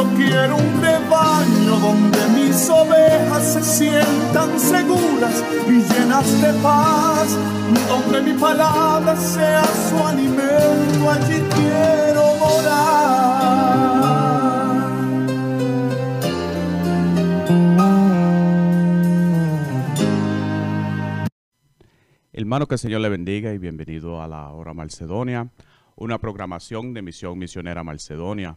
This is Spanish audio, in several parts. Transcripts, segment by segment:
Yo quiero un rebaño donde mis ovejas se sientan seguras y llenas de paz, donde mi palabra sea su alimento, allí quiero morar. Hermano, que el Señor le bendiga y bienvenido a la Hora Macedonia, una programación de Misión Misionera Macedonia.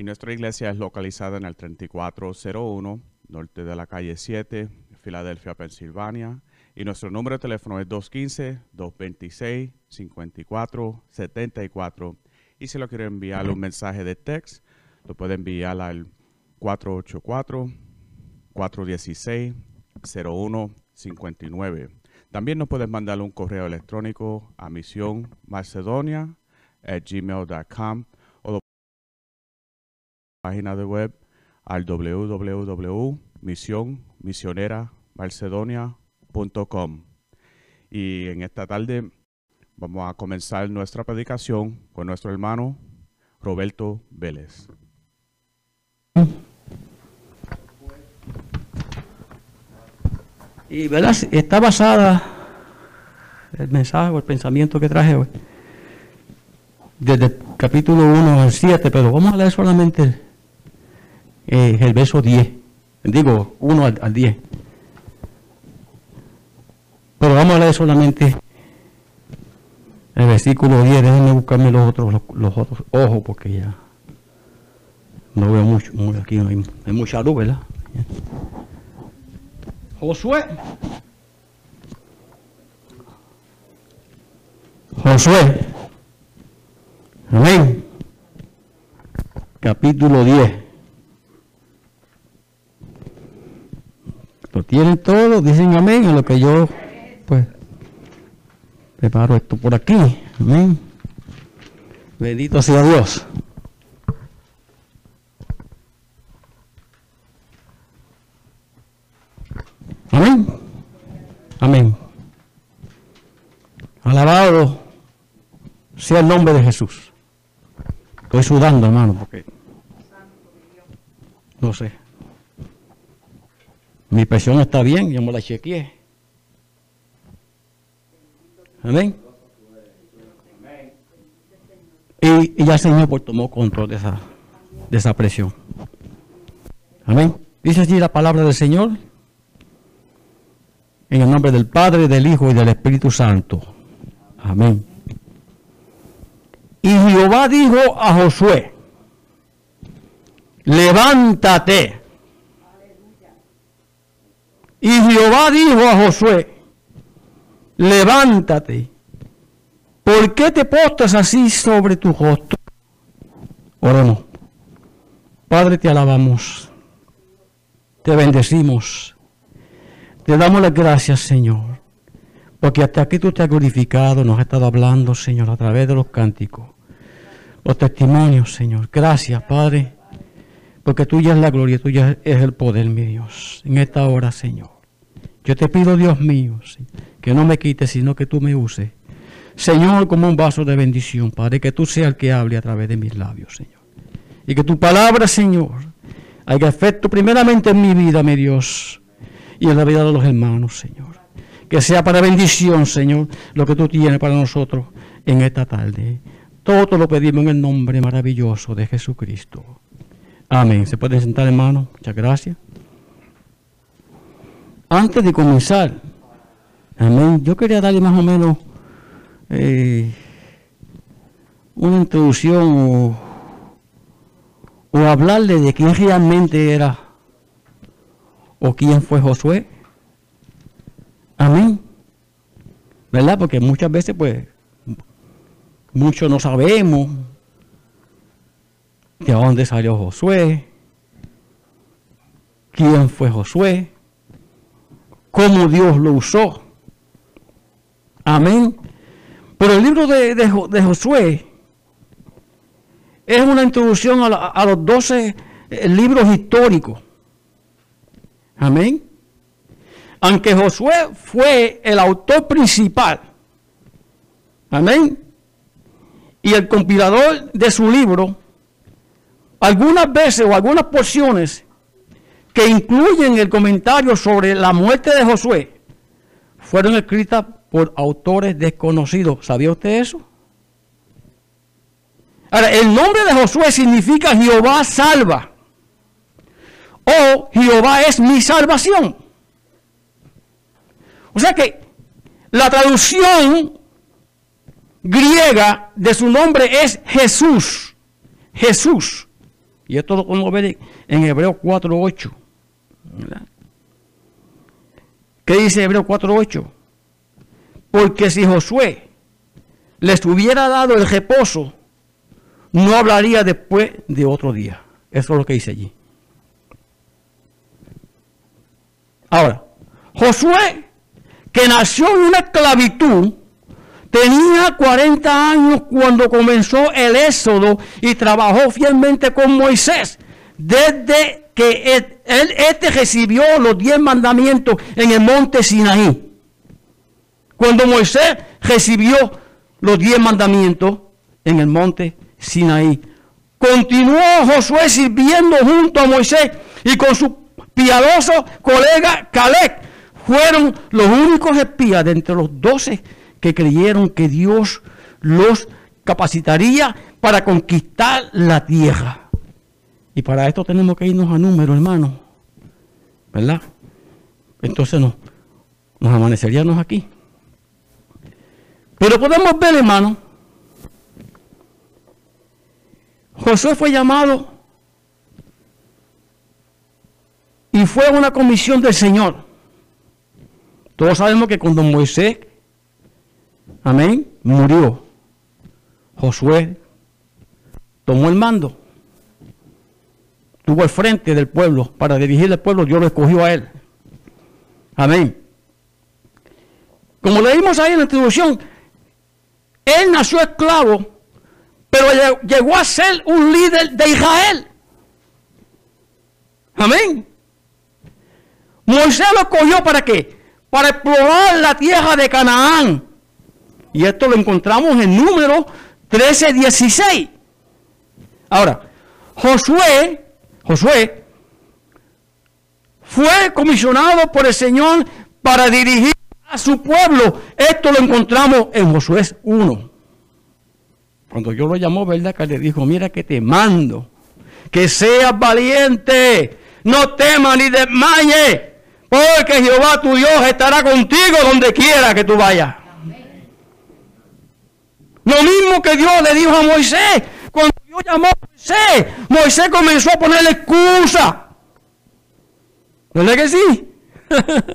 Y nuestra iglesia es localizada en el 3401, norte de la calle 7, Filadelfia, Pensilvania. Y nuestro número de teléfono es 215-226-5474. Y si lo quiere enviar un mensaje de text, lo puede enviar al 484-416-0159. También nos pueden mandar un correo electrónico a misionmacedonia.gmail.com o página de web al www.misionmisioneramalcedonia.com. Y en esta tarde vamos a comenzar nuestra predicación con nuestro hermano Roberto Vélez. Y ¿verdad? está basada el mensaje o el pensamiento que traje desde el capítulo 1 al 7, pero vamos a leer solamente eh, el verso 10. Digo, 1 al, al 10. Pero vamos a leer solamente el versículo 10. Déjenme buscarme los otros, los, los otros ojos porque ya no veo mucho. muy- Aquí no hay, hay mucha luz, ¿verdad? Josué. Josué. Amén. Capítulo 10. Tienen todos, dicen amén, a lo que yo, pues, preparo esto por aquí. Amén. Bendito sea Dios. Amén. Amén. Alabado sea el nombre de Jesús. Estoy sudando, hermano, porque no sé. Mi presión está bien, yo me la chequeé. Amén. Y, y ya el Señor pues, tomó control de esa, de esa presión. Amén. Dice allí la palabra del Señor. En el nombre del Padre, del Hijo y del Espíritu Santo. Amén. Y Jehová dijo a Josué, levántate. Y Jehová dijo a Josué, levántate. ¿Por qué te postras así sobre tu rostro? Oremos. Padre, te alabamos. Te bendecimos. Te damos las gracias, Señor. Porque hasta aquí tú te has glorificado, nos has estado hablando, Señor, a través de los cánticos, los testimonios, Señor. Gracias, Padre, porque tuya es la gloria, tuya es el poder, mi Dios, en esta hora, Señor. Yo te pido, Dios mío, que no me quites, sino que tú me uses. Señor, como un vaso de bendición, Padre, que tú seas el que hable a través de mis labios, Señor. Y que tu palabra, Señor, haga efecto primeramente en mi vida, mi Dios, y en la vida de los hermanos, Señor que sea para bendición, Señor, lo que tú tienes para nosotros en esta tarde. Todo lo pedimos en el nombre maravilloso de Jesucristo. Amén. ¿Se pueden sentar, hermano? Muchas gracias. Antes de comenzar, amén, yo quería darle más o menos eh, una introducción o o hablarle de quién realmente era o quién fue Josué. Amén. ¿Verdad? Porque muchas veces, pues, muchos no sabemos de dónde salió Josué, quién fue Josué, cómo Dios lo usó. Amén. Pero el libro de, de, Josué es una introducción a, los doce eh, libros históricos. Amén. Aunque Josué fue el autor principal. Amén. Y el compilador de su libro, algunas veces o algunas porciones que incluyen el comentario sobre la muerte de Josué fueron escritas por autores desconocidos. ¿Sabía usted eso? Ahora, el nombre de Josué significa Jehová salva. O Jehová es mi salvación. O sea que la traducción griega de su nombre es Jesús. Jesús. Y esto lo podemos ver en Hebreo 4.8. ¿Qué dice Hebreo 4.8? Porque si Josué les hubiera dado el reposo, no hablaría después de otro día. Eso es lo que dice allí. Ahora, Josué, que nació en una esclavitud, tenía 40 años cuando comenzó el éxodo y trabajó fielmente con Moisés. Desde que él, este recibió los diez mandamientos en el monte Sinaí. Cuando Moisés recibió los diez mandamientos en el monte Sinaí. Continuó Josué sirviendo junto a Moisés y con su piadoso colega Caleb. Fueron los únicos espías de entre los doce que creyeron que Dios los capacitaría para conquistar la tierra. Y para esto tenemos que irnos a número, hermano. ¿Verdad? Entonces no, nos amaneceríamos aquí. Pero podemos ver, hermano, Josué fue llamado y fue una comisión del Señor. Todos sabemos que cuando Moisés, amén, murió, Josué tomó el mando estuvo al frente del pueblo para dirigir el pueblo, Dios lo escogió a él. Amén. Como leímos ahí en la introducción, él nació esclavo, pero llegó a ser un líder de Israel. Amén. Moisés lo escogió para qué? Para explorar la tierra de Canaán. Y esto lo encontramos en número 13, 16. Ahora, Josué Josué, fue comisionado por el Señor para dirigir a su pueblo. Esto lo encontramos en Josué 1. Cuando yo lo llamó, ¿verdad? Que le dijo, mira que te mando, que seas valiente, no temas ni desmayes, porque Jehová tu Dios estará contigo donde quiera que tú vayas. Lo mismo que Dios le dijo a Moisés, cuando Dios llamó a Moisés, Moisés comenzó a ponerle excusa. ¿Verdad que sí?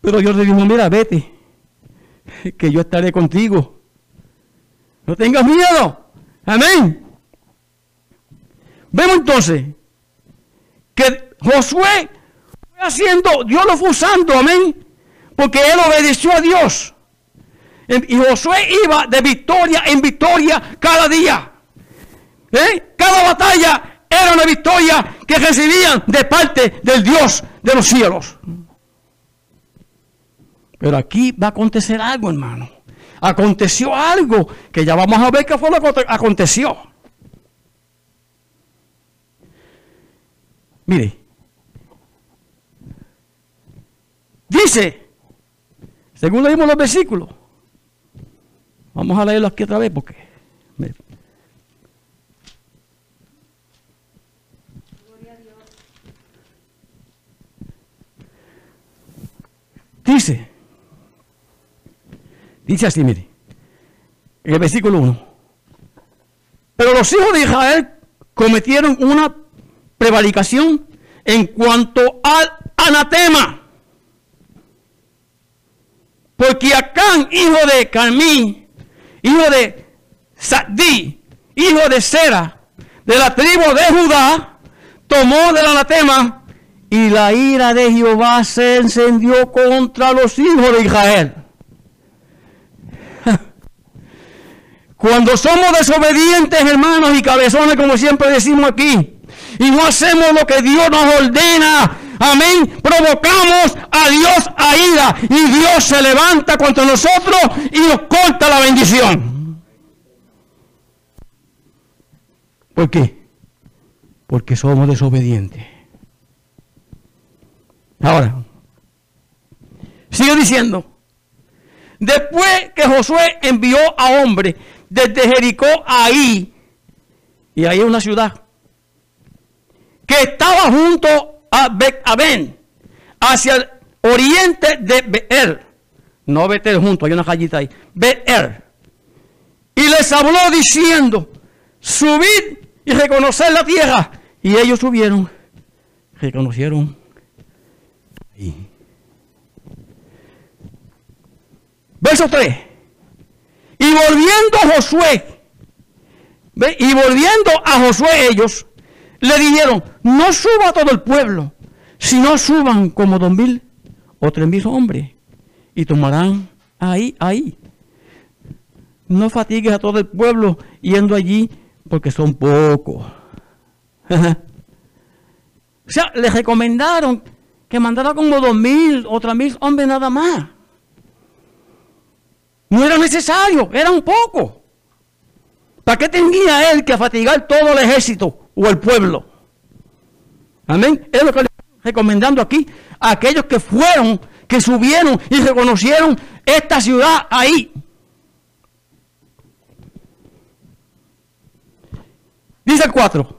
Pero Dios le dijo, mira, vete, que yo estaré contigo. No tengas miedo. Amén. Vemos entonces que Josué fue haciendo, Dios lo fue usando, amén, porque él obedeció a Dios. Y Josué iba de victoria en victoria cada día. ¿Eh? Cada batalla era una victoria que recibían de parte del Dios de los cielos. Pero aquí va a acontecer algo, hermano. Aconteció algo que ya vamos a ver qué fue lo que aconteció. Mire, dice, según leímos los versículos, Vamos a leerlo aquí otra vez porque... Dice, dice así, mire, en el versículo 1. Pero los hijos de Israel cometieron una prevaricación en cuanto al anatema. Porque Acán, hijo de Carmí, hijo de Sadí, hijo de Sera, de la tribu de Judá, tomó del anatema y la ira de Jehová se encendió contra los hijos de Israel. Cuando somos desobedientes, hermanos y cabezones, como siempre decimos aquí, y no hacemos lo que Dios nos ordena, amén, provocamos a Dios a ira y Dios se levanta contra nosotros y nos corta la bendición. ¿Por qué? Porque somos desobedientes. Ahora, sigue diciendo, después que Josué envió a hombres desde Jericó ahí, y ahí es una ciudad, que estaba junto a Bet-Aben, hacia el oriente de Beer. No Betel junto, hay una callita ahí. Beer. Y les habló diciendo, subid y reconocer la tierra. Y ellos subieron, reconocieron. Verso 3. Y volviendo a Josué, y volviendo a Josué ellos, le dijeron, no suba todo el pueblo, sino suban como dos mil o tres mil hombres, y tomarán ahí, ahí. No fatigues a todo el pueblo yendo allí, porque son pocos. o sea, les recomendaron que mandara como dos mil o tres mil hombres nada más. No era necesario, era un poco. ¿Para qué tenía él que fatigar todo el ejército o el pueblo? Amén. Es lo que le estoy recomendando aquí a aquellos que fueron, que subieron y reconocieron esta ciudad ahí. Dice el 4.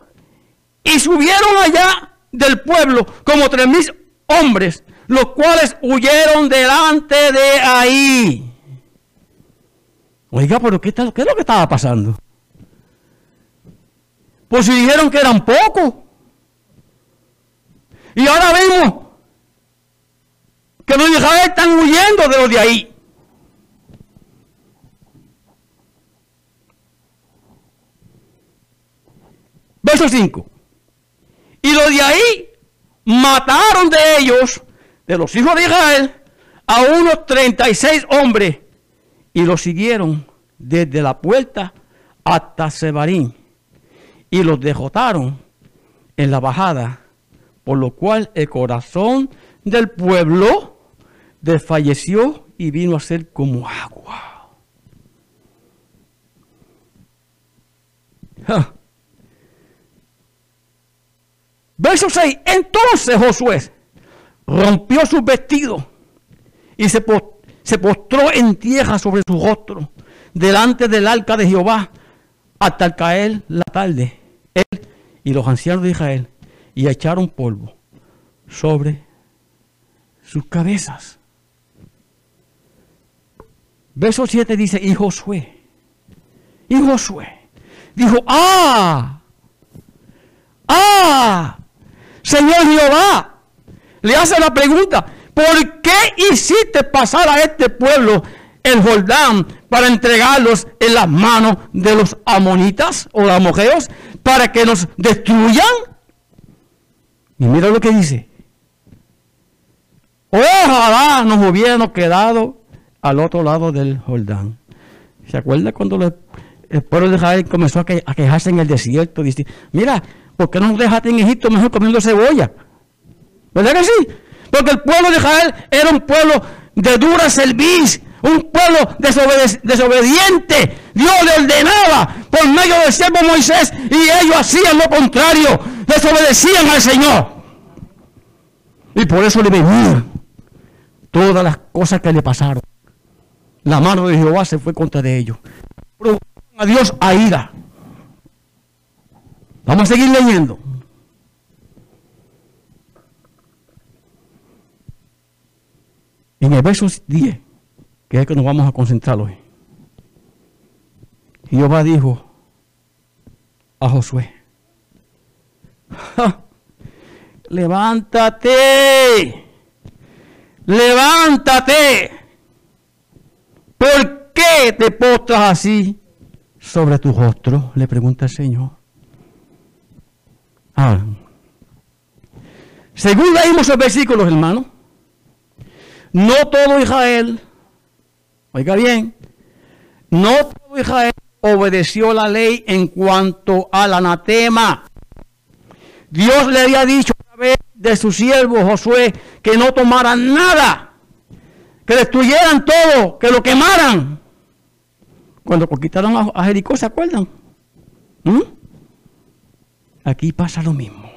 Y subieron allá del pueblo como tres mil hombres, los cuales huyeron delante de ahí. Oiga, pero ¿qué, está, ¿qué es lo que estaba pasando? Pues si dijeron que eran pocos. Y ahora vemos que los de Israel están huyendo de los de ahí. Verso 5. Y los de ahí mataron de ellos, de los hijos de Israel, a unos 36 hombres y los siguieron desde la puerta hasta Sebarín y los derrotaron en la bajada, por lo cual el corazón del pueblo desfalleció y vino a ser como agua. Verso 6. Entonces Josué rompió sus vestidos y se postró en tierra sobre su rostro delante del arca de Jehová hasta el caer la tarde. Él y los ancianos de Israel y echaron polvo sobre sus cabezas. Verso 7 dice, y Josué, y Josué, dijo, ah, ah, Señor Jehová, le hace la pregunta, ¿por qué hiciste pasar a este pueblo el Jordán para entregarlos en las manos de los amonitas o amorreos para que nos destruyan? Y mira lo que dice. Ojalá nos hubiéramos quedado al otro lado del Jordán. ¿Se acuerda cuando el pueblo de Israel comenzó a, que, a, quejarse en el desierto? Mira, ¿por qué no nos dejaste en Egipto mejor comiendo cebolla? ¿Verdad que sí? Porque el pueblo de Israel era un pueblo de dura cerviz, un pueblo desobediente. Dios le ordenaba por medio del siervo Moisés y ellos hacían lo contrario, desobedecían al Señor. Y por eso le venían todas las cosas que le pasaron. La mano de Jehová se fue contra de ellos. a Dios a ira. Vamos a seguir leyendo. En el verso 10, que es el que nos vamos a concentrar hoy. Jehová dijo a Josué, levántate, levántate. ¿Por qué te postras así sobre tu rostro? Le pregunta el Señor. Ahora, según leímos los versículos, hermano, no todo Israel, oiga bien, no todo Israel obedeció la ley en cuanto al anatema. Dios le había dicho a través de su siervo Josué que no tomaran nada, que destruyeran todo, que lo quemaran. Cuando conquistaron a, Jericó, ¿se acuerdan? ¿Mm? Aquí pasa lo mismo.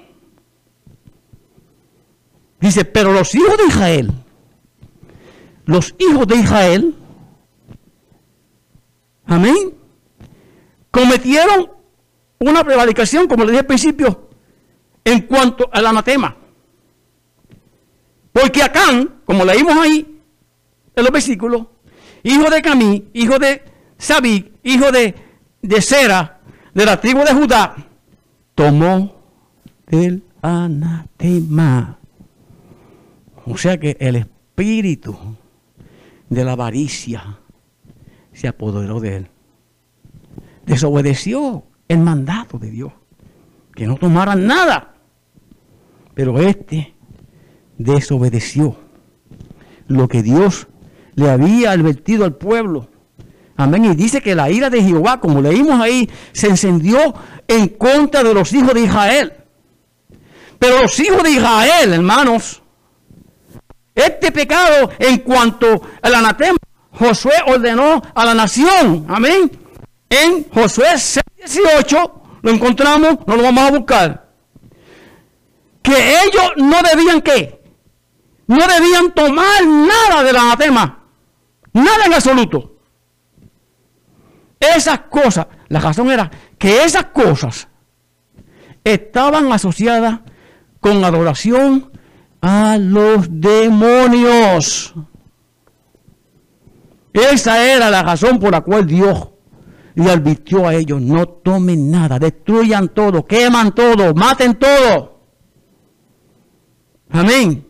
Dice, pero los hijos de Israel, los hijos de Israel, amén, cometieron una prevaricación, como le dije al principio, en cuanto al anatema. Porque Acán, como leímos ahí en los versículos, hijo de Camí, hijo de Sabí, hijo de, de Sera, de la tribu de Judá, tomó el anatema. O sea que el espíritu de la avaricia se apoderó de él. Desobedeció el mandato de Dios, que no tomaran nada. Pero este desobedeció lo que Dios le había advertido al pueblo. Amén. Y dice que la ira de Jehová, como leímos ahí, se encendió en contra de los hijos de Israel. Pero los hijos de Israel, hermanos, este pecado en cuanto al anatema, Josué ordenó a la nación, amén. En Josué 6:18 lo encontramos, no lo vamos a buscar. Que ellos no debían qué? No debían tomar nada del anatema. Nada en absoluto. Esas cosas, la razón era que esas cosas estaban asociadas con adoración a los demonios. Esa era la razón por la cual Dios le advirtió a ellos, no tomen nada, destruyan todo, queman todo, maten todo. Amén.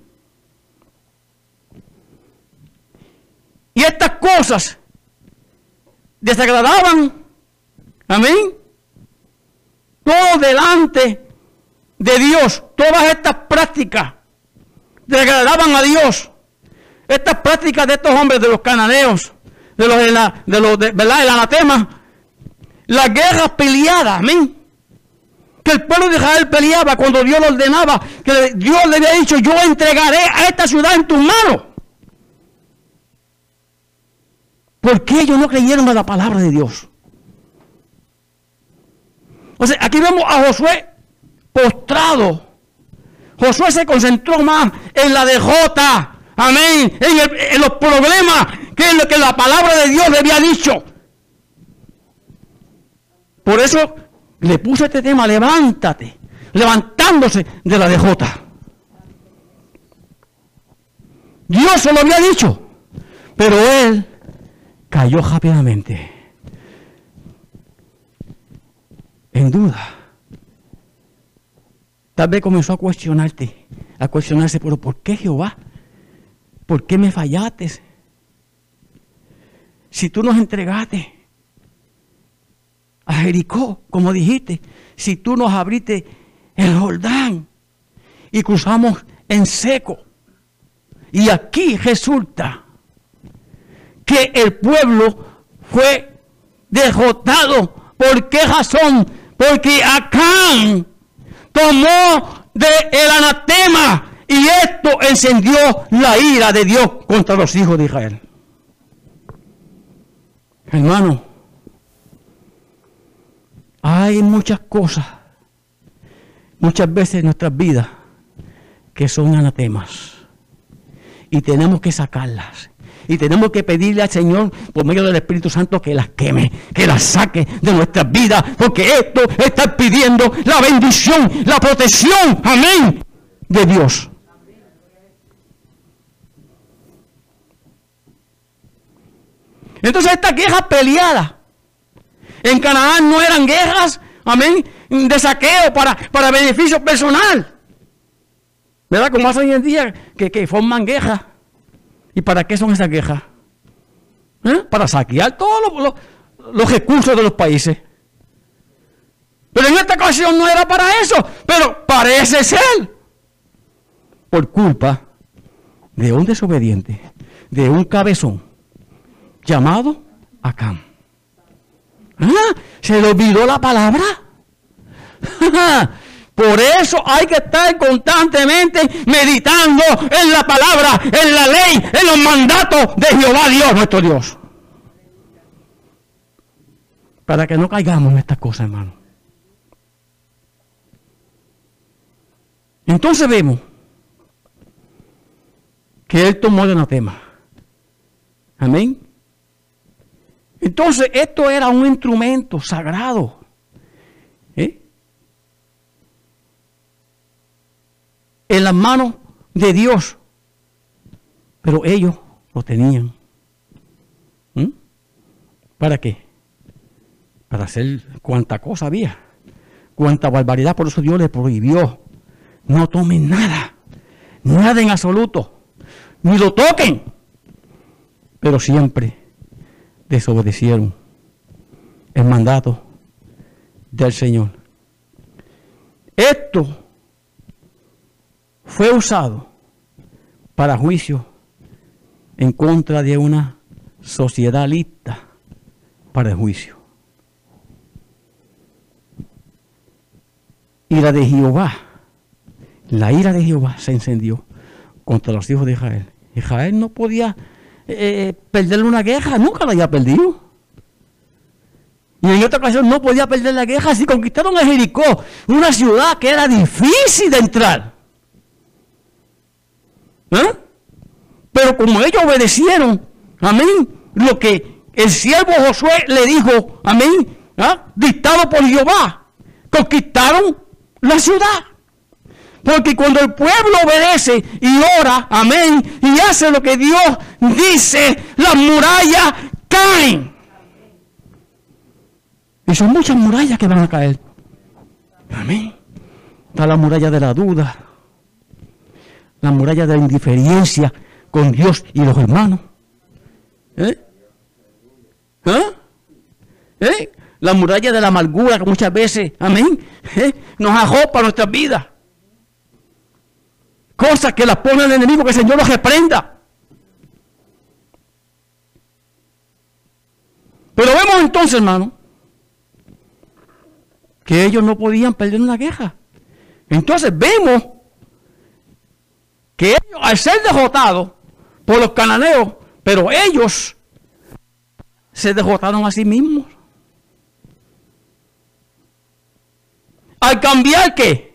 Y estas cosas desagradaban, amén, todo delante de Dios, todas estas prácticas degradaban a Dios. Estas prácticas de estos hombres, de los cananeos, de los de la, de los de, ¿verdad? El anatema, las guerras peleadas, amén. Que el pueblo de Israel peleaba cuando Dios lo ordenaba, que Dios le había dicho, yo entregaré a esta ciudad en tus manos. ¿Por qué ellos no creyeron a la palabra de Dios? O sea, aquí vemos a Josué postrado. Josué se concentró más en la derrota, amén, en, los problemas que en lo que la palabra de Dios le había dicho. Por eso le puse este tema, levántate, levantándose de la derrota. Dios se lo había dicho, pero él cayó rápidamente en duda. Tal vez comenzó a cuestionarte, a cuestionarse, pero ¿por qué Jehová? ¿Por qué me fallaste? Si tú nos entregaste a Jericó, como dijiste, si tú nos abriste el Jordán y cruzamos en seco. Y aquí resulta que el pueblo fue derrotado. ¿Por qué razón? Porque Acán tomó de el anatema y esto encendió la ira de Dios contra los hijos de Israel. Hermano, hay muchas cosas, muchas veces en nuestras vidas, que son anatemas. Y tenemos que sacarlas. Y tenemos que pedirle al Señor, por medio del Espíritu Santo, que las queme, que las saque de nuestras vidas, porque esto está pidiendo la bendición, la protección, amén, de Dios. Entonces estas guerras peleadas en Canaán no eran guerras, amén, de saqueo para, para beneficio personal. ¿Verdad? Como hacen hoy en día, que, que forman quejas. ¿Y para qué son esas quejas? ¿Eh? Para saquear todos los, los, los recursos de los países. Pero en esta ocasión no era para eso, pero parece ser. Por culpa de un desobediente, de un cabezón, llamado Acam. ¿Ah? ¿Se le olvidó la palabra? Por eso hay que estar constantemente meditando en la palabra, en la ley, en los mandatos de Jehová Dios, nuestro Dios. Para que no caigamos en estas cosas, hermano. Entonces vemos que él tomó el anatema. Amén. Entonces esto era un instrumento sagrado. ¿eh? En las manos de Dios. Pero ellos lo tenían. ¿Mm? ¿Para qué? Para hacer cuanta cosa había. Cuánta barbaridad. Por eso Dios le prohibió. No tomen nada. Nada en absoluto. Ni lo toquen. Pero siempre desobedecieron el mandato del Señor. Esto fue usado para juicio en contra de una sociedad lista para el juicio. Ira de Jehová, la ira de Jehová se encendió contra los hijos de Israel. Israel no podía eh, perderle una queja, nunca la había perdido. Y en otra ocasión no podía perder la queja si conquistaron a Jericó, una ciudad que era difícil de entrar. ¿Eh? Pero como ellos obedecieron, amén, lo que el siervo Josué le dijo, amén, ¿ah? dictado por Jehová, conquistaron la ciudad. Porque cuando el pueblo obedece y ora, amén, y hace lo que Dios dice, las murallas caen. Y son muchas murallas que van a caer. Amén. Está la muralla de la duda, la muralla de la indiferencia con Dios y los hermanos. ¿Eh? ¿Eh? ¿Eh? La muralla de la amargura que muchas veces, amén, ¿Eh? nos ajopa nuestras vidas cosas que las pone el enemigo, que el Señor los reprenda. Pero vemos entonces, hermano, que ellos no podían perder una queja. Entonces vemos que ellos, al ser derrotados por los cananeos, pero ellos se derrotaron a sí mismos. Al cambiar qué?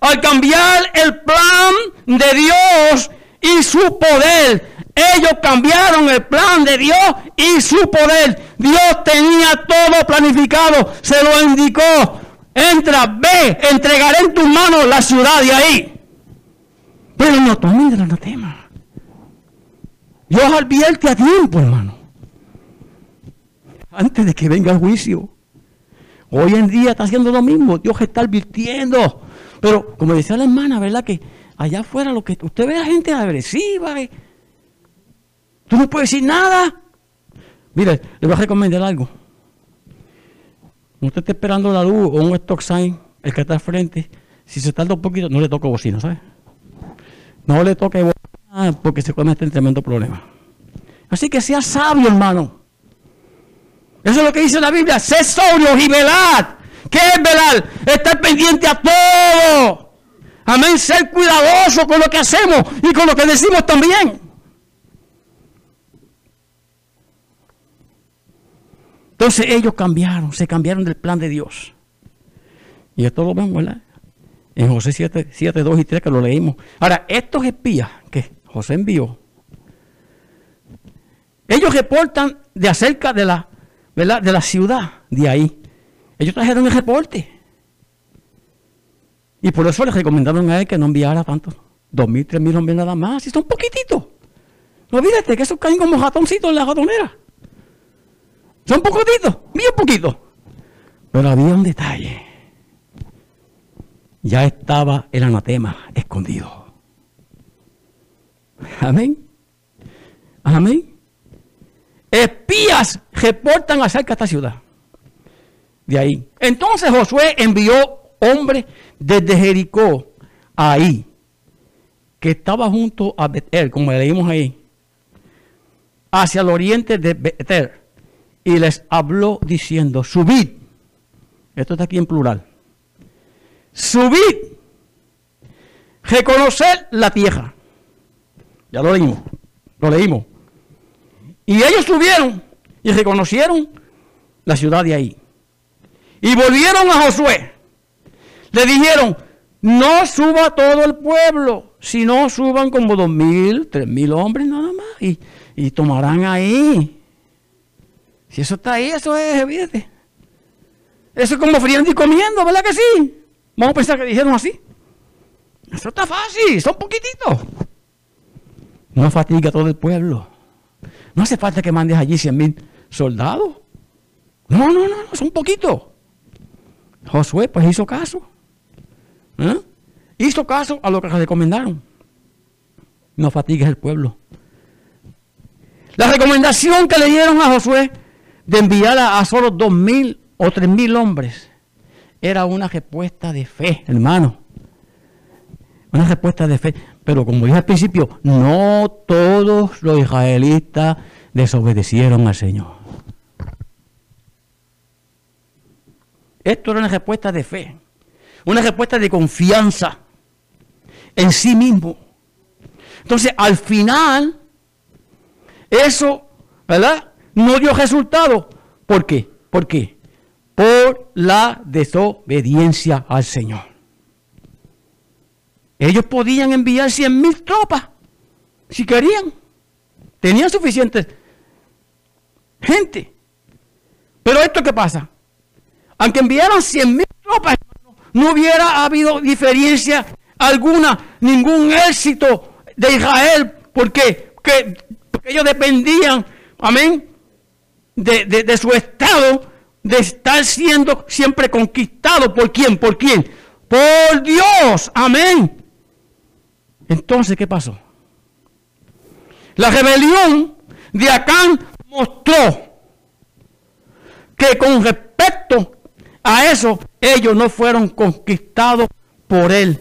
Al cambiar el plan de Dios y su poder. Ellos cambiaron el plan de Dios y su poder. Dios tenía todo planificado, se lo indicó. Entra, ve, entregaré en tus manos la ciudad de ahí. Pero no tomen el anatema. Dios advierte a tiempo, hermano. Antes de que venga el juicio. Hoy en día está haciendo lo mismo. Dios está advirtiendo. Pero como decía la hermana, ¿verdad? Que allá afuera lo que usted ve a gente agresiva. Eh. Tú no puedes decir nada. Mire, le voy a recomendar algo. Usted está esperando la luz o un stop sign, el que está al frente, si se tarda un poquito, no le toque bocina, ¿sabes? No le toque bocina porque se comete un tremendo problema. Así que sea sabio, hermano. Eso es lo que dice la Biblia. Sé sobrio y velad. ¿Qué es velar? Estar pendiente a todo. Amén. Ser cuidadoso con lo que hacemos y con lo que decimos también. Entonces ellos cambiaron, se cambiaron del plan de Dios. Y esto lo vemos, ¿verdad? En José 7, 7, 2 y 3 que lo leímos. Ahora, estos espías que José envió, ellos reportan de acerca de la, ¿verdad? de la ciudad de ahí. Ellos trajeron el reporte. Y por eso les recomendaron a él que no enviara tanto. Dos mil, tres mil hombres nada más. Y son poquititos. No olvídate que esos caen como ratoncitos en la ratonera. Son poquititos, bien poquitos. Pero había un detalle. Ya estaba el anatema escondido. Amén. Amén. Espías reportan acerca de esta ciudad. De ahí. Entonces Josué envió hombres desde Jericó ahí, que estaba junto a Betel, como leímos ahí, hacia el oriente de Betel, y les habló diciendo, subid, esto está aquí en plural, subid, reconocer la tierra. Ya lo leímos, lo leímos. Y ellos subieron y reconocieron la ciudad de ahí. Y volvieron a Josué. Le dijeron, no suba todo el pueblo, sino suban como dos mil, tres mil hombres nada más. Y, y tomarán ahí. Si eso está ahí, eso es evidente. Eso es como friendo y comiendo, ¿verdad que sí? Vamos a pensar que dijeron así. Eso está fácil, son poquititos. No fatiga todo el pueblo. No hace falta que mandes allí cien mil soldados. No, no, no, no, son poquitos. Josué pues hizo caso. ¿Eh? Hizo caso a lo que recomendaron. No fatigues el pueblo. La recomendación que le dieron a Josué de enviar a, a solo dos mil o tres mil hombres era una respuesta de fe, hermano. Una respuesta de fe. Pero como dije al principio, no todos los israelitas desobedecieron al Señor. Esto era una respuesta de fe, una respuesta de confianza en sí mismo. Entonces, al final, eso, ¿verdad? No dio resultado. ¿Por qué? ¿Por qué? Por la desobediencia al Señor. Ellos podían enviar cien mil tropas, si querían. Tenían suficiente gente. Pero esto qué pasa? Aunque enviaran cien mil tropas, no hubiera habido diferencia alguna, ningún éxito de Israel. ¿Por qué? Porque, ellos dependían, amén, de, de su estado, de estar siendo siempre conquistado. ¿Por quién? ¿Por quién? Por Dios. Amén. Entonces, ¿qué pasó? La rebelión de Acán mostró que con respecto a eso ellos no fueron conquistados por él.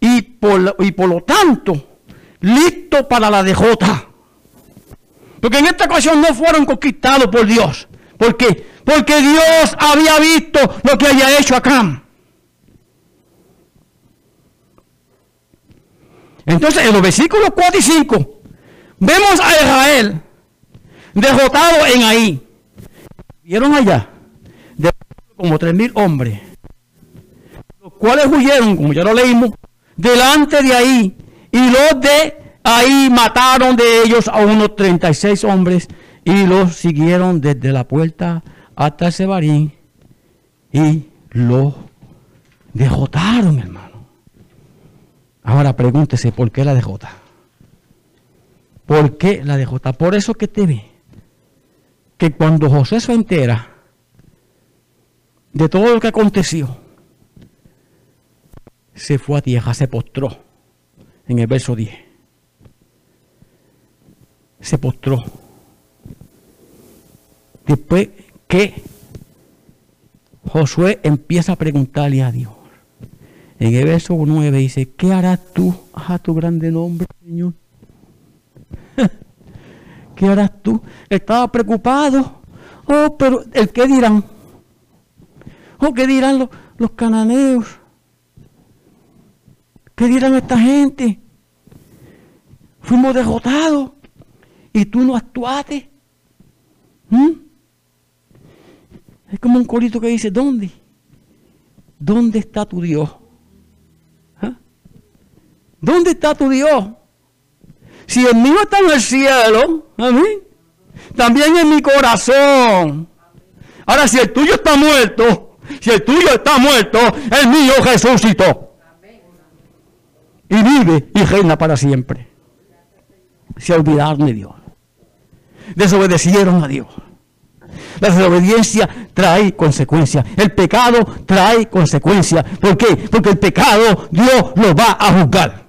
Y por, y por lo tanto, listos para la dejota. Porque en esta ocasión no fueron conquistados por Dios. ¿Por qué? Porque Dios había visto lo que había hecho Acán. Entonces, en los versículos 4 y 5, vemos a Israel derrotado en ahí. Vieron allá, como tres mil hombres, los cuales huyeron, como ya lo leímos, delante de ahí, y los de ahí mataron de ellos a unos 36 hombres, y los siguieron desde la puerta hasta Sebarín, y los derrotaron, hermano. Ahora pregúntese, ¿por qué la DJ? ¿Por qué la DJ? Por eso que te ve que cuando José se entera de todo lo que aconteció, se fue a tierra, se postró en el verso 10. Se postró. Después que Josué empieza a preguntarle a Dios. En el verso 9 dice, ¿qué harás tú a tu grande nombre, Señor? ¿Qué harás tú? Estaba preocupado. Oh, pero el qué dirán. Oh, ¿qué dirán los, los cananeos? ¿Qué dirán esta gente? Fuimos derrotados y tú no actuaste. ¿Mm? Es como un corito que dice, ¿dónde? ¿Dónde está tu Dios? ¿Dónde está tu Dios? Si el mío está en el cielo, también en mi corazón. Ahora, si el tuyo está muerto, si el tuyo está muerto, el mío resucitó. Y vive y reina para siempre. Se olvidaron de Dios. Desobedecieron a Dios. La desobediencia trae consecuencias. El pecado trae consecuencias. ¿Por qué? Porque el pecado Dios lo va a juzgar.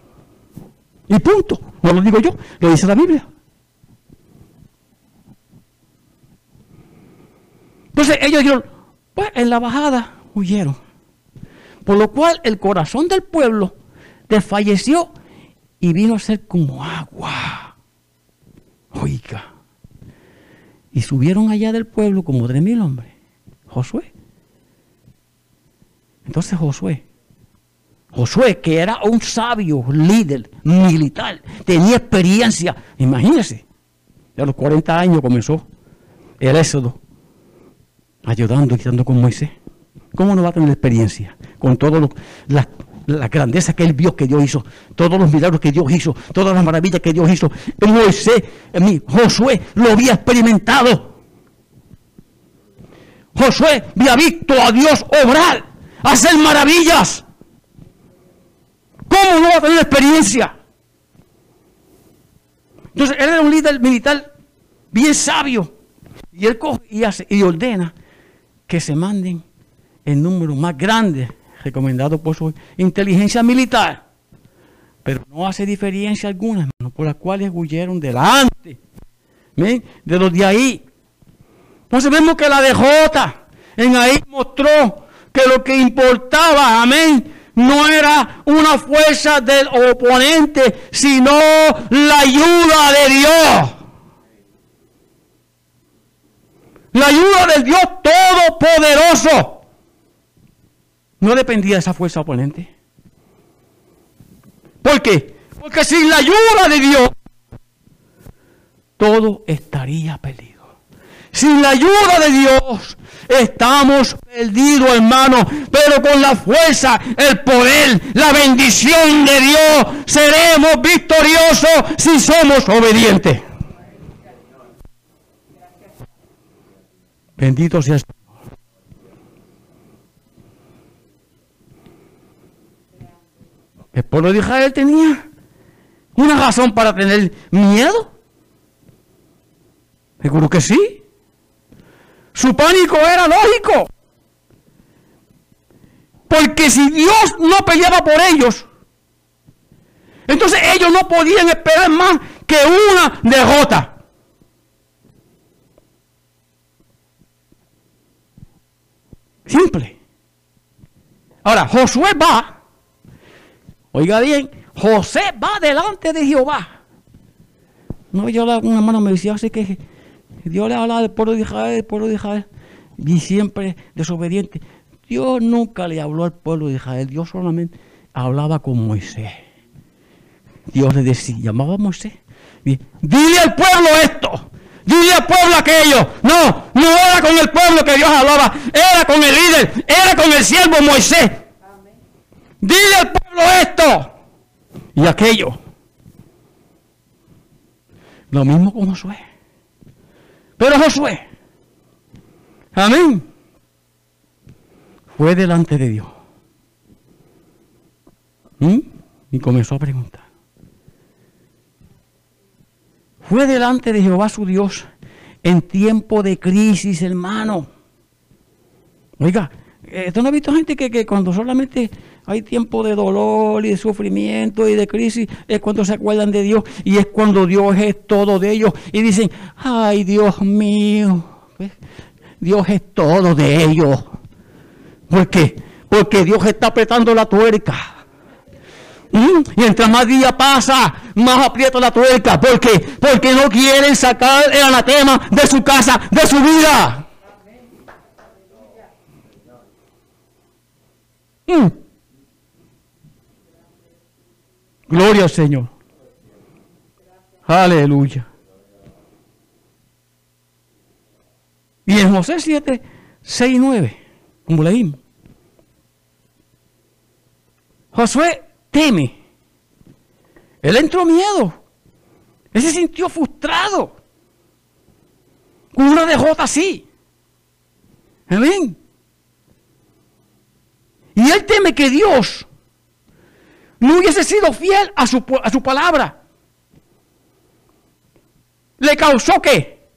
Y punto. No lo digo yo, lo dice la Biblia. Entonces ellos dijeron, pues en la bajada huyeron. Por lo cual el corazón del pueblo desfalleció y vino a ser como agua. Oiga. Y subieron allá del pueblo como tres mil hombres. Josué. Entonces Josué, Josué, que era un sabio líder militar, tenía experiencia, imagínense, a los 40 años comenzó el éxodo, ayudando y con Moisés. ¿Cómo no va a tener experiencia? Con todas las la grandeza que él vio que Dios hizo, todos los milagros que Dios hizo, todas las maravillas que Dios hizo. Moisés, mi Josué lo había experimentado. Josué había visto a Dios obrar, hacer maravillas. ¿Cómo no va a tener experiencia? Entonces, él era un líder militar bien sabio. Y él coge y, hace, y ordena que se manden el número más grande recomendado por su inteligencia militar, pero no hace diferencia alguna, hermano, por las cuales huyeron delante de los de ahí. Entonces vemos que la DJ en ahí mostró que lo que importaba, amén, no era una fuerza del oponente, sino la ayuda de Dios. La ayuda del Dios Todopoderoso. No dependía de esa fuerza oponente. ¿Por qué? Porque sin la ayuda de Dios, todo estaría perdido. Sin la ayuda de Dios, estamos perdidos, hermano. Pero con la fuerza, el poder, la bendición de Dios, seremos victoriosos si somos obedientes. Bendito sea El pueblo de Israel tenía una razón para tener miedo. Seguro que sí. Su pánico era lógico. Porque si Dios no peleaba por ellos, entonces ellos no podían esperar más que una derrota. Simple. Ahora, Josué va Oiga bien, José va delante de Jehová. No, yo una mano me decía así que Dios le hablaba del pueblo de Israel, del pueblo de Israel, y siempre desobediente. Dios nunca le habló al pueblo de Israel, Dios solamente hablaba con Moisés. Dios le decía, llamaba a Moisés, dile al pueblo esto, dile al pueblo aquello. No, no era con el pueblo que Dios hablaba, era con el líder, era con el siervo Moisés. Dile al pueblo esto y aquello. Lo mismo con Josué. Pero Josué, amén, fue delante de Dios. ¿Mm? Y comenzó a preguntar. Fue delante de Jehová su Dios en tiempo de crisis, hermano. Oiga, eh, ¿tú no has visto gente que, que cuando solamente hay tiempo de dolor y de sufrimiento y de crisis, es cuando se acuerdan de Dios y es cuando Dios es todo de ellos y dicen, ay Dios mío, Dios es todo de ellos. ¿Por qué? Porque Dios está apretando la tuerca. ¿Mm? Y mientras más día pasa, más aprieta la tuerca. ¿Por qué? Porque no quieren sacar el anatema de su casa, de su vida. ¿Mm? Gloria al Señor. Aleluya. Y en José 7, 6 y 9, como leímos, Josué teme. Él entró miedo. Él se sintió frustrado. Con una DJ así. Amén. Y él teme que Dios no hubiese sido fiel a su, a su palabra. ¿Le causó qué?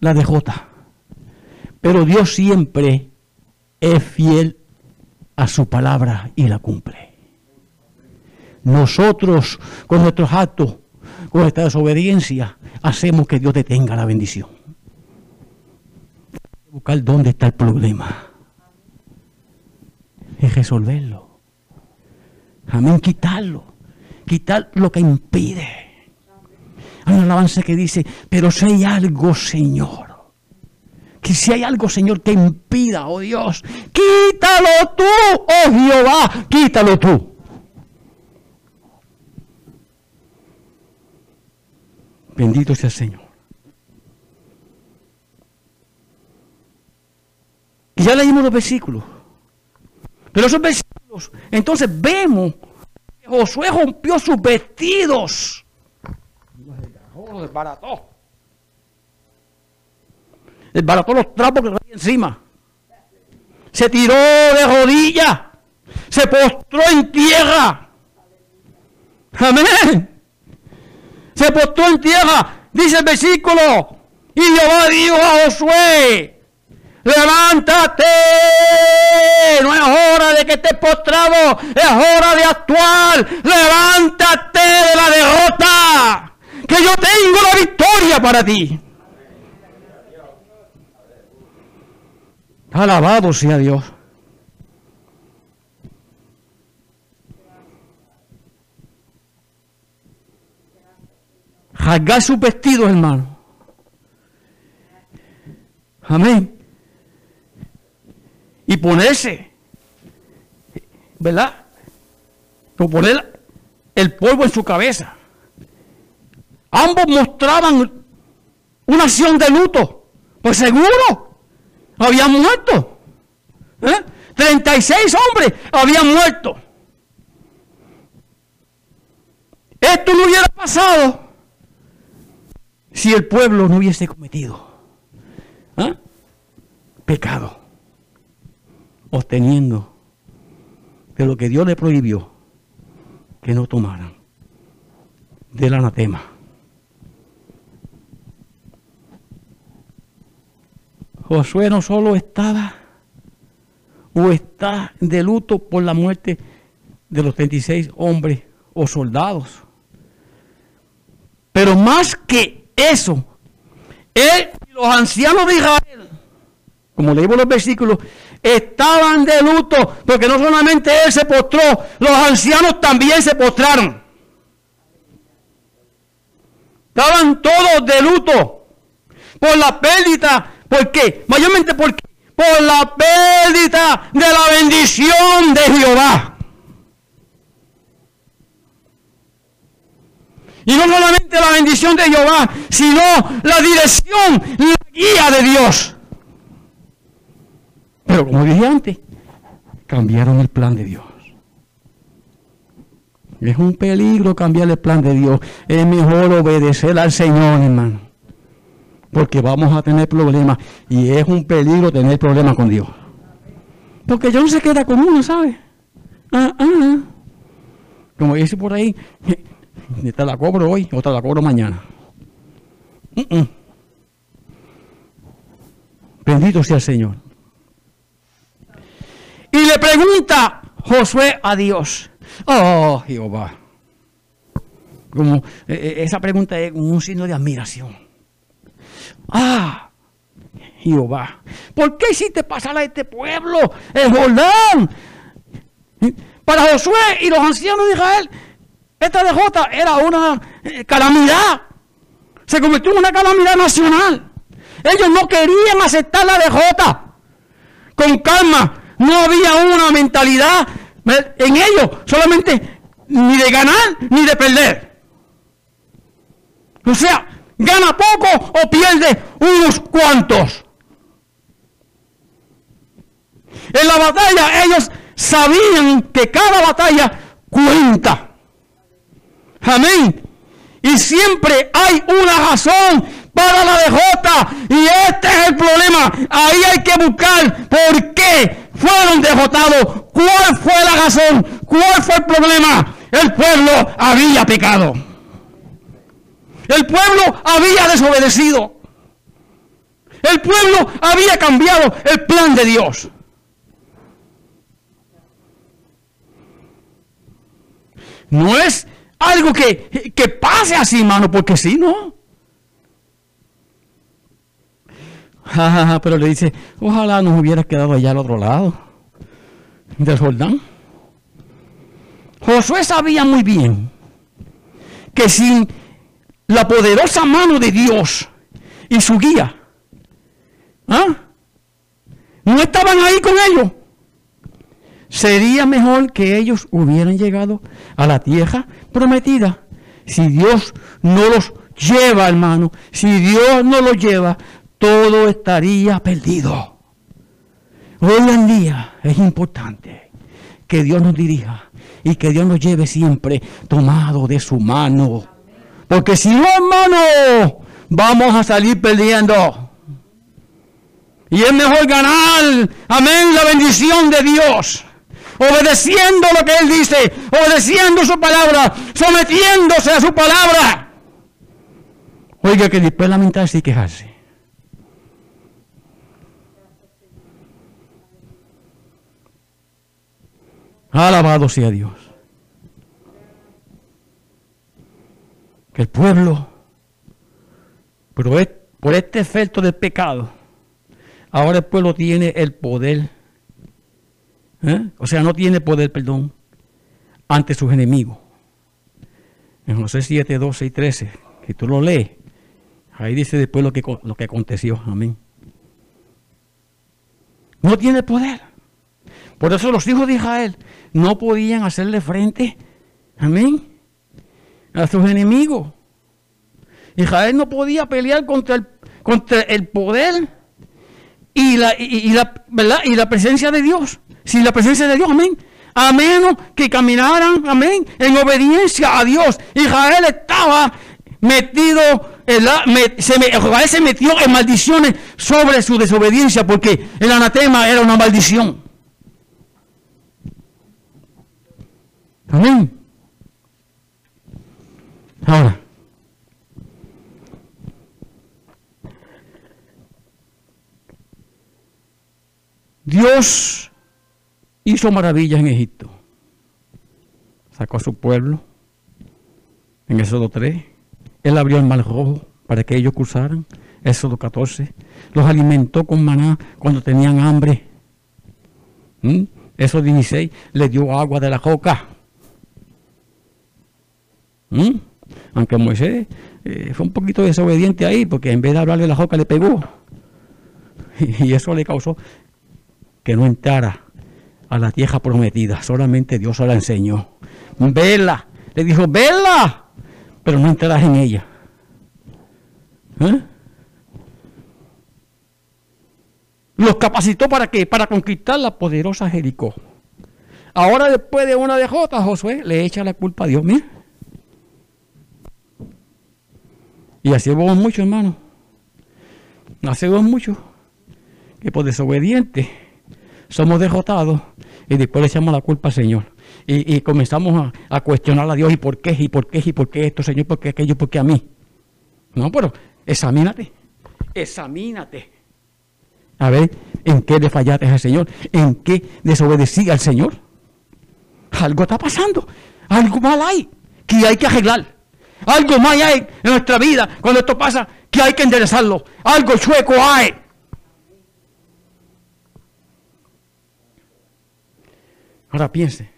La dejota. Pero Dios siempre es fiel a su palabra y la cumple. Nosotros, con nuestros actos, con nuestra desobediencia, hacemos que Dios detenga la bendición. Buscar dónde está el problema. Es resolverlo. Amén, quitarlo. Quitar lo que impide. Hay un alabanza que dice, pero si hay algo, Señor, que si hay algo, Señor, que impida, oh Dios, quítalo tú, oh Jehová, quítalo tú. Bendito sea el Señor. Y ya leímos los versículos. Pero esos versículos, entonces vemos que Josué rompió sus vestidos. Desbarató. Desbarató los trapos que traía encima. Se tiró de rodillas. Se postró en tierra. Amén. Se postró en tierra. Dice el versículo. Y Jehová dijo a Josué levántate, no es hora de que estés postrado, es hora de actuar, levántate de la derrota, que yo tengo la victoria para ti. Alabado sea Dios. Rasgar sus vestidos, hermano. Amén y ponerse, ¿verdad? Con poner el polvo en su cabeza. Ambos mostraban una acción de luto. Pues seguro, habían muerto. ¿Eh? 36 hombres habían muerto. Esto no hubiera pasado si el pueblo no hubiese cometido ¿eh? pecado obteniendo de lo que Dios le prohibió que no tomaran del anatema. Josué no solo estaba o está de luto por la muerte de los 36 hombres o soldados, pero más que eso, él y los ancianos de Israel, como leímos los versículos, estaban de luto, porque no solamente él se postró, los ancianos también se postraron. Estaban todos de luto por la pérdida. ¿Por qué? Mayormente porque por la pérdida de la bendición de Jehová. Y no solamente la bendición de Jehová, sino la dirección, la guía de Dios. Pero como dije antes, cambiaron el plan de Dios. Es un peligro cambiar el plan de Dios. Es mejor obedecer al Señor, hermano. Porque vamos a tener problemas. Y es un peligro tener problemas con Dios. Porque Dios no se queda con uno, ¿sabe? Ah, ah, ah. Como dice por ahí, te la cobro hoy o te la cobro mañana. Bendito sea el Señor. Y le pregunta Josué a Dios, oh Jehová. Como eh, eh, esa pregunta es un signo de admiración. Ah, Jehová, ¿por qué hiciste pasar a este pueblo el Jordán? Para Josué y los ancianos de Israel, esta derrota era una eh, calamidad. Se convirtió en una calamidad nacional. Ellos no querían aceptar la derrota. Con calma, no había una mentalidad en ellos, solamente ni de ganar ni de perder. O sea, gana poco o pierde unos cuantos. En la batalla ellos sabían que cada batalla cuenta. Amén. Y siempre hay una razón para la derrota. Y este es el problema. Ahí hay que buscar por qué fueron derrotados. ¿Cuál fue la razón? ¿Cuál fue el problema? El pueblo había pecado. El pueblo había desobedecido. El pueblo había cambiado el plan de Dios. No es algo que, que pase así, hermano, porque sí, ¿no? pero le dice, ojalá nos hubiera quedado allá al otro lado del Jordán. Josué sabía muy bien que sin la poderosa mano de Dios y su guía, ¿ah? no estaban ahí con ellos. Sería mejor que ellos hubieran llegado a la tierra prometida. Si Dios no los lleva, hermano, si Dios no los lleva, todo estaría perdido. Hoy en día es importante que Dios nos dirija y que Dios nos lleve siempre tomado de su mano. Porque si no, hermano, vamos a salir perdiendo. Y es mejor ganar, amén, la bendición de Dios. Obedeciendo lo que Él dice, obedeciendo su palabra, sometiéndose a su palabra. Oiga, que después lamentarse y quejarse. Alabado sea Dios. Que el pueblo, por este efecto del pecado, ahora el pueblo tiene el poder, ¿eh? o sea, no tiene poder, perdón, ante sus enemigos. En José 7, 12 y 13, que tú lo lees, ahí dice después lo que, lo que aconteció. Amén. No tiene poder. Por eso los hijos de Israel no podían hacerle frente, amén, a sus enemigos. Israel no podía pelear contra el, contra el poder y la, y, la, ¿verdad? y la presencia de Dios. Sin la presencia de Dios, amén. A menos que caminaran, amén, en obediencia a Dios. Israel estaba metido, la, se, Israel se metió en maldiciones sobre su desobediencia porque el anatema era una maldición. Amén. Ahora, Dios hizo maravillas en Egipto. Sacó a su pueblo en Éxodo 3. Él abrió el mar rojo para que ellos cruzaran. Éxodo 14. Los alimentó con maná cuando tenían hambre. ¿Mm? Éxodo 16. Les dio agua de la roca. ¿Mm? Aunque Moisés eh, fue un poquito desobediente ahí, porque en vez de hablarle la joca le pegó. Y, eso le causó que no entrara a la tierra prometida. Solamente Dios se la enseñó. Vela. Le dijo, vela. Pero no entrarás en ella. ¿Eh? Los capacitó para qué? Para conquistar la poderosa Jericó. Ahora después de una dejota, Josué le echa la culpa a Dios. Mira. Y así vamos mucho, hermano. Así vamos mucho. Que por desobediente somos derrotados y después le echamos la culpa al Señor. Y, comenzamos a, cuestionar a Dios y por qué, y por qué, y por qué esto, Señor, por qué aquello, por qué a mí. No, pero examínate, examínate. A ver, ¿en qué le fallaste al Señor? ¿En qué desobedecí al Señor? Algo está pasando, algo mal hay, que hay que arreglar. Algo más hay en nuestra vida cuando esto pasa que hay que enderezarlo. Algo chueco hay. Ahora piense.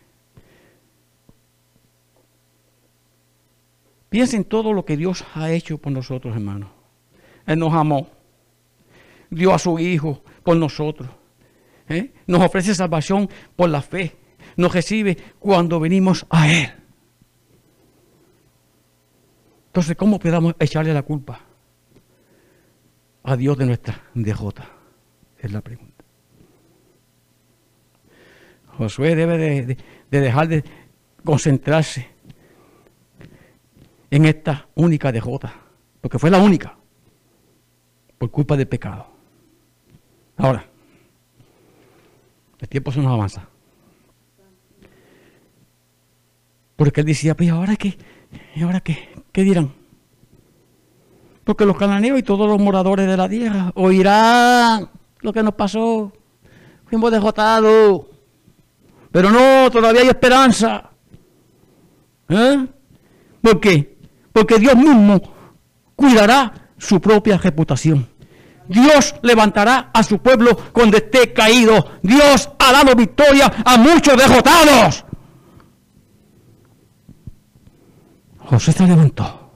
Piense en todo lo que Dios ha hecho por nosotros, hermanos. Él nos amó. Dio a su Hijo por nosotros. ¿eh? Nos ofrece salvación por la fe. Nos recibe cuando venimos a Él. Entonces, ¿cómo podamos echarle la culpa a Dios de nuestra derrota? Es la pregunta. Josué debe de, dejar de concentrarse en esta única derrota, porque fue la única, por culpa del pecado. Ahora, el tiempo se nos avanza. Porque él decía, pues ahora qué, ¿y ahora qué? ¿Qué dirán? Porque los cananeos y todos los moradores de la tierra oirán lo que nos pasó. Fuimos derrotados. Pero no, todavía hay esperanza. ¿Eh? ¿Por qué? Porque Dios mismo cuidará su propia reputación. Dios levantará a su pueblo cuando esté caído. Dios ha dado victoria a muchos derrotados. José se levantó.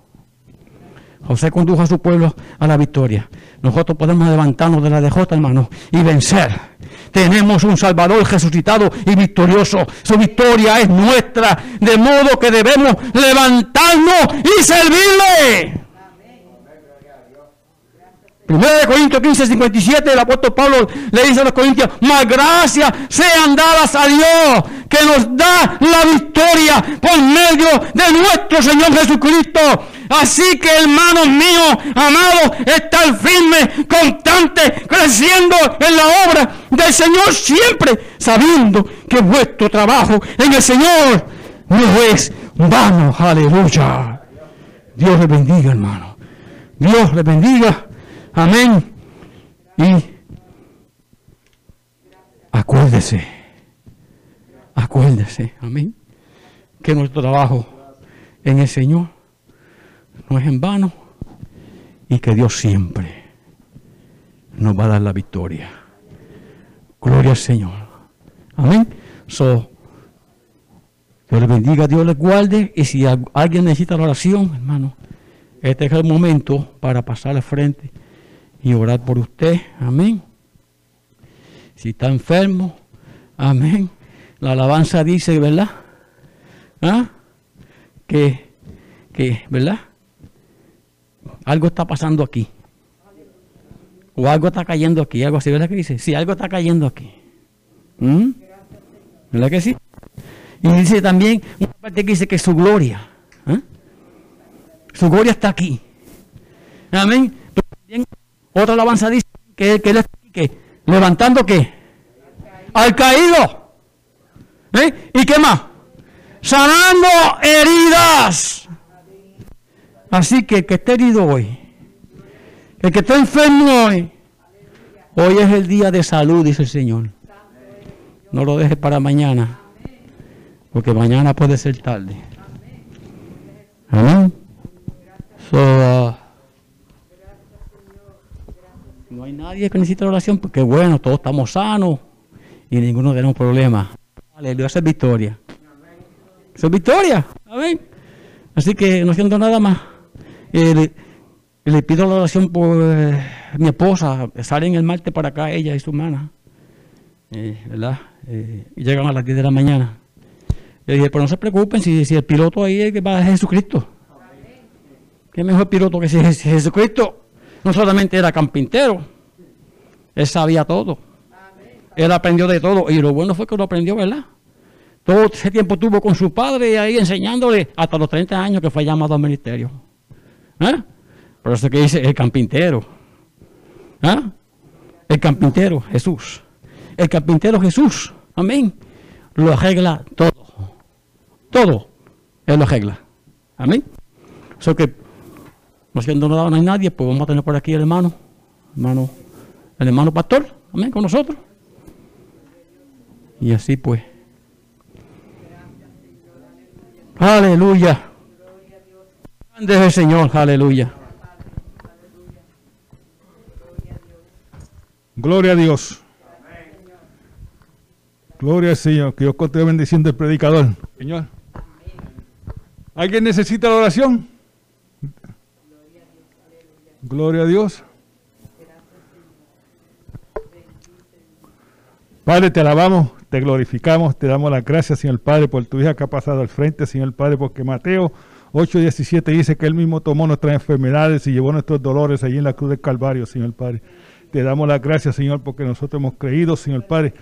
José condujo a su pueblo a la victoria. Nosotros podemos levantarnos de la derrota, hermano, y vencer. Tenemos un Salvador resucitado y victorioso. Su victoria es nuestra, de modo que debemos levantarnos y servirle. 1 Corintios 15, 57, el apóstol Pablo le dice a los corintios, más gracias sean dadas a Dios, que nos da la victoria por medio de nuestro Señor Jesucristo. Así que hermanos míos, amados, estar firme, constante, creciendo en la obra del Señor siempre, sabiendo que vuestro trabajo en el Señor no es vano. Aleluya. Dios le bendiga, hermano. Dios le bendiga. Amén. Y acuérdese, acuérdese, amén, que nuestro trabajo en el Señor no es en vano y que Dios siempre nos va a dar la victoria. Gloria al Señor. Amén. So, Dios le bendiga, Dios le guarde. Y si alguien necesita la oración, hermano, este es el momento para pasar al frente y orar por usted. Amén. Si está enfermo, amén. La alabanza dice, ¿verdad? ¿Ah? Que, que, ¿verdad? Algo está pasando aquí. O algo está cayendo aquí. Algo así, ¿verdad que dice? Sí, algo está cayendo aquí. ¿Mm? ¿Verdad que sí? Y dice también, una parte que dice que su gloria. ¿eh? Su gloria está aquí. Amén. Otra alabanza dice que, que está que, levantando qué? Al caído. ¿Eh? ¿Y qué más? Sanando heridas. Así que el que esté herido hoy, el que esté enfermo hoy, hoy es el día de salud, dice el Señor. No lo dejes para mañana, porque mañana puede ser tarde. Amén. So, uh, no hay nadie que necesite oración, porque bueno, todos estamos sanos y ninguno tenemos problemas. Aleluya, eso es victoria. Eso es victoria. Amén. Así que no siento nada más. Eh, le, le pido la oración por eh, mi esposa. Salen el martes para acá, ella y su hermana. Eh, ¿Verdad? Y llegan a las 10 de la mañana. Le dije, pero no se preocupen si, si el piloto ahí es que va a Jesucristo. ¿Qué mejor piloto que si Jesucristo? No solamente era campintero, él sabía todo. Él aprendió de todo. Y lo bueno fue que lo aprendió, ¿verdad? Todo ese tiempo tuvo con su padre ahí enseñándole hasta los 30 años que fue llamado al ministerio. ¿Eh? Por eso que dice el campintero. ¿Eh? El campintero, Jesús. El carpintero Jesús. Amén. Lo arregla todo. Todo. Él lo arregla. Amén. Eso que no siendo nada, no hay nadie, pues vamos a tener por aquí el hermano, hermano, el hermano pastor, amén, con nosotros. Y así pues. Aleluya. Grande es el Señor, aleluya. Gloria a Dios. Gloria al Señor. Que Dios continúe bendiciendo el predicador. Señor. ¿Alguien necesita la oración? Gloria a Dios. Padre, te alabamos, te glorificamos, te damos las gracias, Señor Padre, por tu hija que ha pasado al frente, Señor Padre, porque Mateo 8:17 dice que Él mismo tomó nuestras enfermedades y llevó nuestros dolores allí en la cruz del Calvario, Señor Padre. Te damos las gracias, Señor, porque nosotros hemos creído, Señor Padre,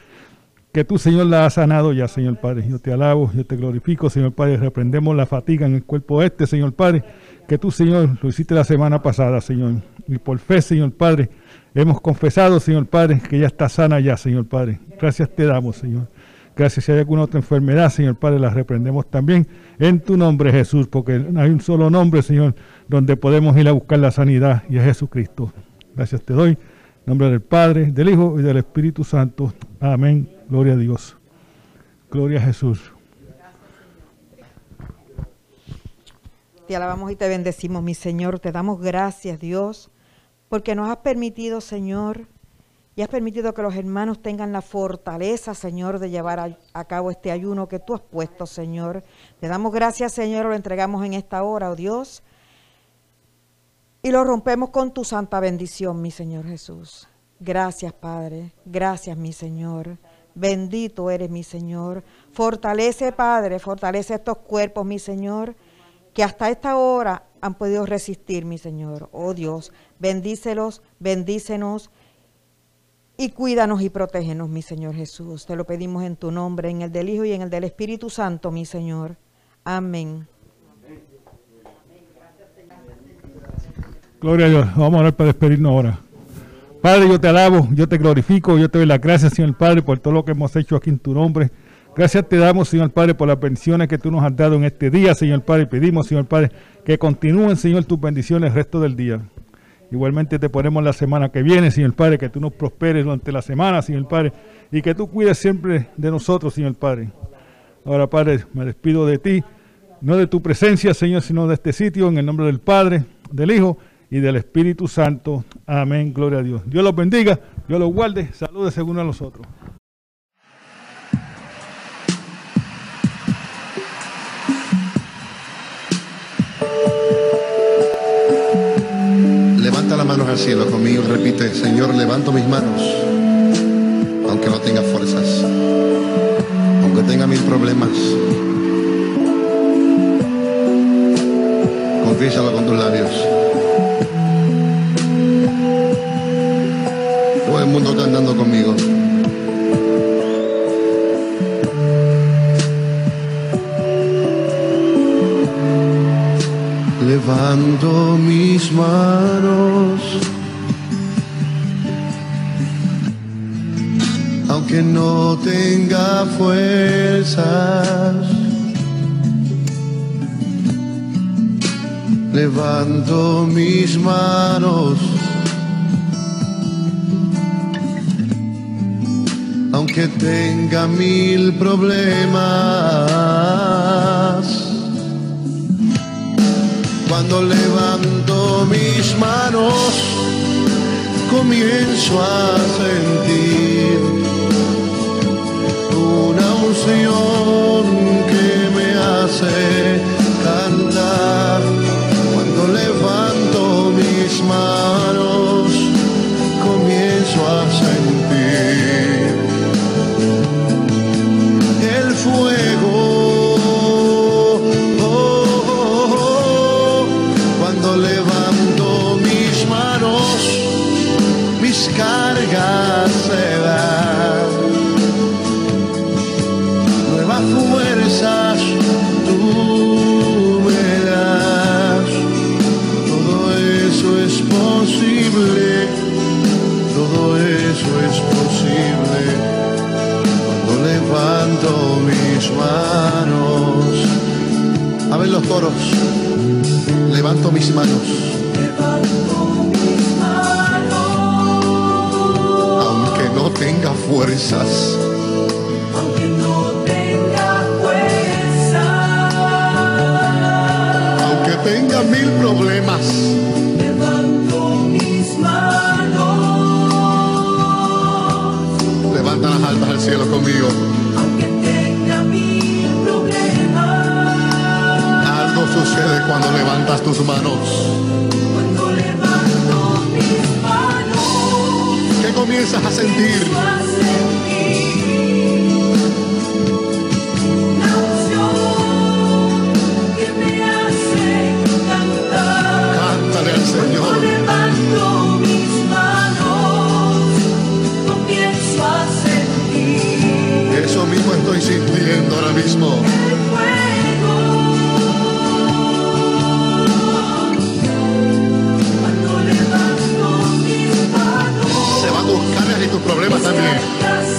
que tú, Señor, la has sanado ya, Señor Padre. Yo te alabo, yo te glorifico, Señor Padre. Reprendemos la fatiga en el cuerpo este, Señor Padre. Que tú, Señor, lo hiciste la semana pasada, Señor. Y por fe, Señor Padre, hemos confesado, Señor Padre, que ya está sana ya, Señor Padre. Gracias te damos, Señor. Gracias si hay alguna otra enfermedad, Señor Padre, la reprendemos también en tu nombre, Jesús, porque hay un solo nombre, Señor, donde podemos ir a buscar la sanidad y es Jesucristo. Gracias te doy. En nombre del Padre, del Hijo y del Espíritu Santo. Amén. Gloria a Dios. Gloria a Jesús. Te alabamos y te bendecimos, mi Señor. Te damos gracias, Dios, porque nos has permitido, Señor, y has permitido que los hermanos tengan la fortaleza, Señor, de llevar a, cabo este ayuno que tú has puesto, Señor. Te damos gracias, Señor, lo entregamos en esta hora, oh Dios, y lo rompemos con tu santa bendición, mi Señor Jesús. Gracias, Padre. Gracias, mi Señor. Bendito eres, mi Señor. Fortalece, Padre, fortalece estos cuerpos, mi Señor que hasta esta hora han podido resistir, mi Señor. Oh Dios, bendícelos, bendícenos y cuídanos y protégenos, mi Señor Jesús. Te lo pedimos en tu nombre, en el del Hijo y en el del Espíritu Santo, mi Señor. Amén. Gloria a Dios. Vamos a orar para despedirnos ahora. Padre, yo te alabo, yo te glorifico, yo te doy las gracias, Señor Padre, por todo lo que hemos hecho aquí en tu nombre. Gracias te damos, Señor Padre, por las bendiciones que tú nos has dado en este día, Señor Padre. Pedimos, Señor Padre, que continúen, Señor, tus bendiciones el resto del día. Igualmente te ponemos la semana que viene, Señor Padre, que tú nos prosperes durante la semana, Señor Padre, y que tú cuides siempre de nosotros, Señor Padre. Ahora, Padre, me despido de ti, no de tu presencia, Señor, sino de este sitio, en el nombre del Padre, del Hijo y del Espíritu Santo. Amén, gloria a Dios. Dios los bendiga, Dios los guarde, salude según a nosotros. Levanta las manos al cielo conmigo, repite, Señor, levanto mis manos, aunque no tenga fuerzas, aunque tenga mil problemas. Confiésalo con tus labios. Levanto mis manos, aunque no tenga fuerzas. Levanto mis manos, aunque tenga mil problemas. Cuando levanto mis manos, comienzo a sentir una unción que me hace levanto mis manos. Aunque no tenga fuerzas. Aunque no tenga fuerza. Aunque tenga mil problemas. Levanto mis manos. Levanta las almas al cielo conmigo. Sucede cuando levantas tus manos. Cuando levanto mis manos. ¿Qué comienzas a sentir? A sentir una unción que me hace cantar. Cántale al Cuando Señor. levanto mis manos, comienzo a sentir Eso mismo estoy sintiendo ahora mismo. Tus problemas también.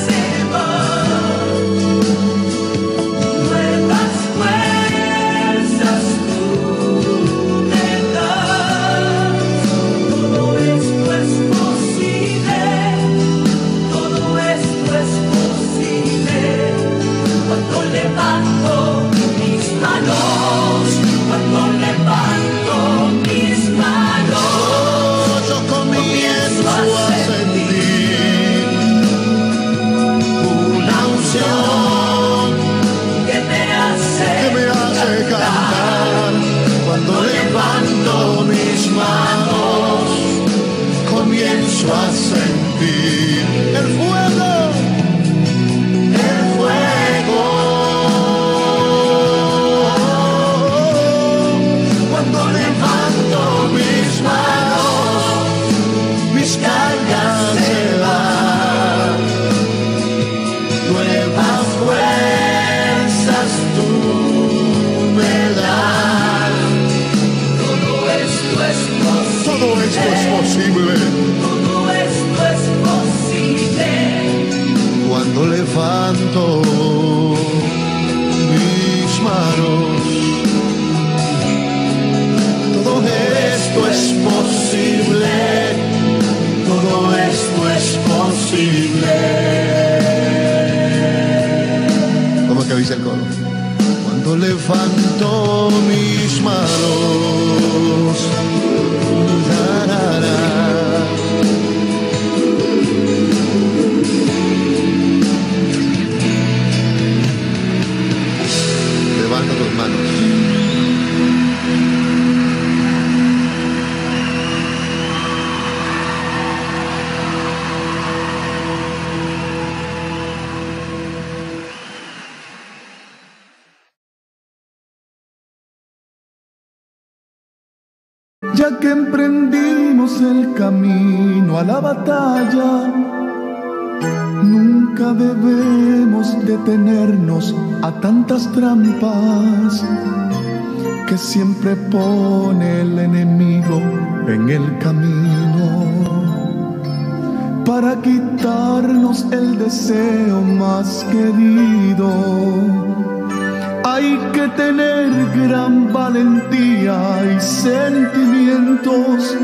Siempre pone el enemigo en el camino para quitarnos el deseo más querido. Hay que tener gran valentía y sentimientos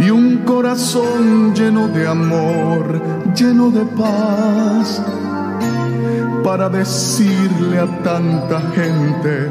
y un corazón lleno de amor, lleno de paz, para decirle a tanta gente